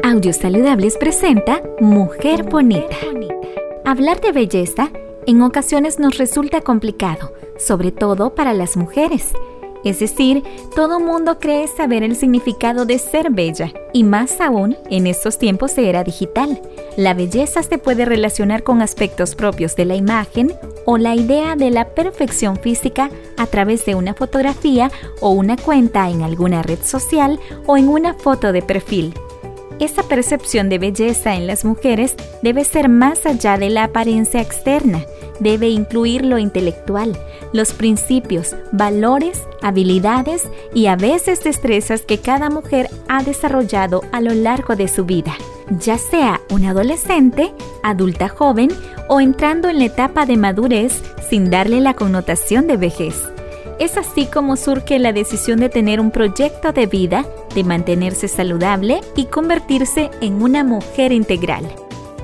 Audios Saludables presenta Mujer Bonita. Hablar de belleza en ocasiones nos resulta complicado, sobre todo para las mujeres. Es decir, todo mundo cree saber el significado de ser bella, y más aún en estos tiempos de era digital. La belleza se puede relacionar con aspectos propios de la imagen o la idea de la perfección física a través de una fotografía o una cuenta en alguna red social o en una foto de perfil. Esa percepción de belleza en las mujeres debe ser más allá de la apariencia externa, debe incluir lo intelectual, los principios, valores, habilidades y a veces destrezas que cada mujer ha desarrollado a lo largo de su vida, ya sea una adolescente, adulta joven o entrando en la etapa de madurez sin darle la connotación de vejez. Es así como surge la decisión de tener un proyecto de vida, de mantenerse saludable y convertirse en una mujer integral.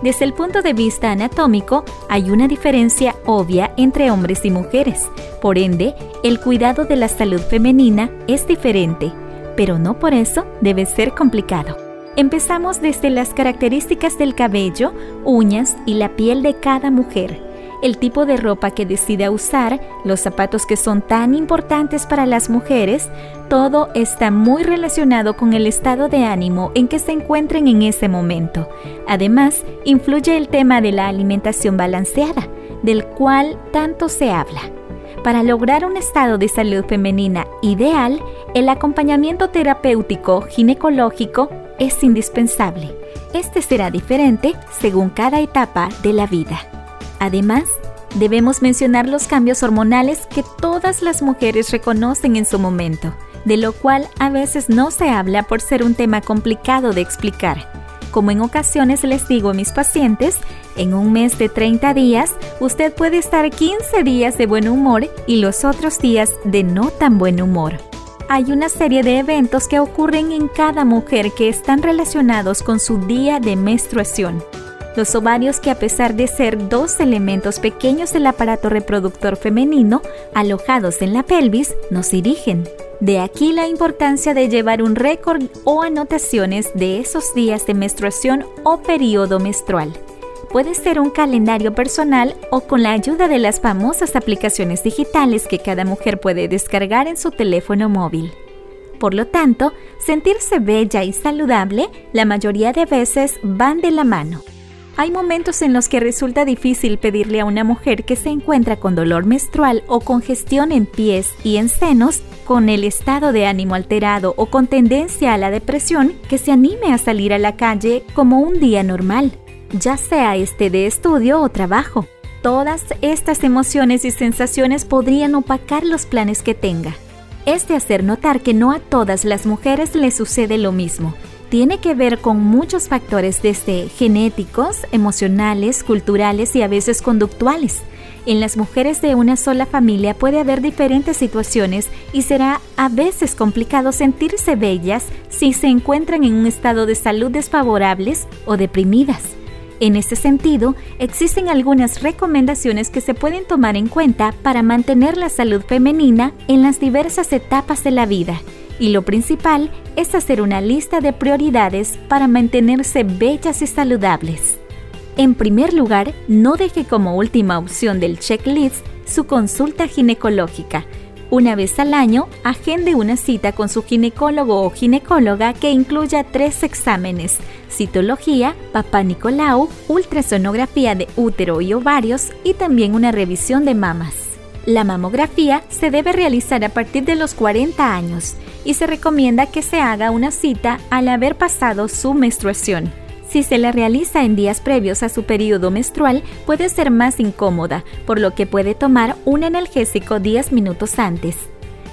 Desde el punto de vista anatómico, hay una diferencia obvia entre hombres y mujeres. Por ende, el cuidado de la salud femenina es diferente, pero no por eso debe ser complicado. Empezamos desde las características del cabello, uñas y la piel de cada mujer el tipo de ropa que decida usar, los zapatos que son tan importantes para las mujeres, todo está muy relacionado con el estado de ánimo en que se encuentren en ese momento. Además, influye el tema de la alimentación balanceada, del cual tanto se habla. Para lograr un estado de salud femenina ideal, el acompañamiento terapéutico ginecológico es indispensable. Este será diferente según cada etapa de la vida. Además, debemos mencionar los cambios hormonales que todas las mujeres reconocen en su momento, de lo cual a veces no se habla por ser un tema complicado de explicar. Como en ocasiones les digo a mis pacientes, en un mes de 30 días usted puede estar 15 días de buen humor y los otros días de no tan buen humor. Hay una serie de eventos que ocurren en cada mujer que están relacionados con su día de menstruación. Los ovarios que a pesar de ser dos elementos pequeños del aparato reproductor femenino, alojados en la pelvis, nos dirigen. De aquí la importancia de llevar un récord o anotaciones de esos días de menstruación o periodo menstrual. Puede ser un calendario personal o con la ayuda de las famosas aplicaciones digitales que cada mujer puede descargar en su teléfono móvil. Por lo tanto, sentirse bella y saludable la mayoría de veces van de la mano. Hay momentos en los que resulta difícil pedirle a una mujer que se encuentra con dolor menstrual o congestión en pies y en senos, con el estado de ánimo alterado o con tendencia a la depresión, que se anime a salir a la calle como un día normal, ya sea este de estudio o trabajo. Todas estas emociones y sensaciones podrían opacar los planes que tenga. Es de hacer notar que no a todas las mujeres les sucede lo mismo tiene que ver con muchos factores desde genéticos, emocionales, culturales y a veces conductuales. En las mujeres de una sola familia puede haber diferentes situaciones y será a veces complicado sentirse bellas si se encuentran en un estado de salud desfavorables o deprimidas. En este sentido, existen algunas recomendaciones que se pueden tomar en cuenta para mantener la salud femenina en las diversas etapas de la vida y lo principal es hacer una lista de prioridades para mantenerse bellas y saludables. En primer lugar, no deje como última opción del checklist su consulta ginecológica. Una vez al año, agende una cita con su ginecólogo o ginecóloga que incluya tres exámenes, citología, papá Nicolau, ultrasonografía de útero y ovarios y también una revisión de mamas. La mamografía se debe realizar a partir de los 40 años y se recomienda que se haga una cita al haber pasado su menstruación. Si se la realiza en días previos a su periodo menstrual, puede ser más incómoda, por lo que puede tomar un analgésico 10 minutos antes.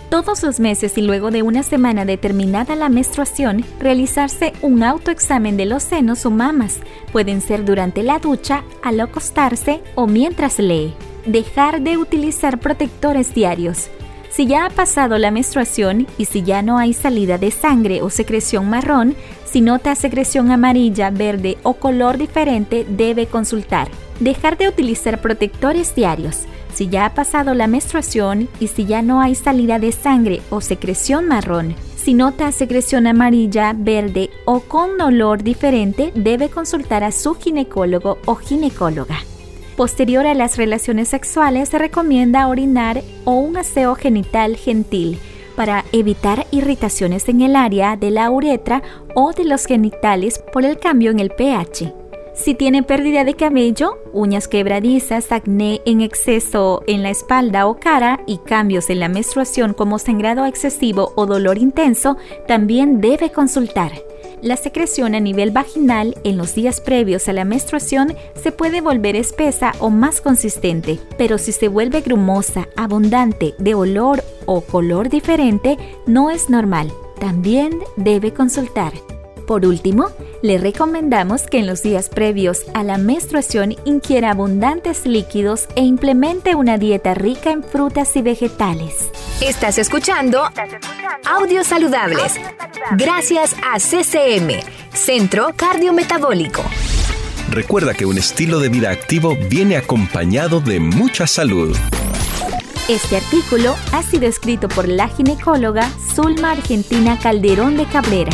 Todos los meses y luego de una semana determinada la menstruación, realizarse un autoexamen de los senos o mamas. Pueden ser durante la ducha, al acostarse o mientras lee. Dejar de utilizar protectores diarios. Si ya ha pasado la menstruación y si ya no hay salida de sangre o secreción marrón, si nota secreción amarilla, verde o color diferente, debe consultar. Dejar de utilizar protectores diarios. Si ya ha pasado la menstruación y si ya no hay salida de sangre o secreción marrón, Si nota secreción amarilla, verde o con olor diferente, debe consultar a su ginecólogo o ginecóloga. Posterior a las relaciones sexuales se recomienda orinar o un aseo genital gentil para evitar irritaciones en el área de la uretra o de los genitales por el cambio en el pH. Si tiene pérdida de cabello, uñas quebradizas, acné en exceso en la espalda o cara y cambios en la menstruación como sangrado excesivo o dolor intenso, también debe consultar. La secreción a nivel vaginal en los días previos a la menstruación se puede volver espesa o más consistente, pero si se vuelve grumosa, abundante, de olor o color diferente, no es normal. También debe consultar. Por último, le recomendamos que en los días previos a la menstruación ingiera abundantes líquidos e implemente una dieta rica en frutas y vegetales. Estás escuchando, Audios Saludables. Gracias a CCM, Centro Cardiometabólico. Recuerda que un estilo de vida activo viene acompañado de mucha salud. Este artículo ha sido escrito por la ginecóloga Zulma Argentina Calderón de Cabrera.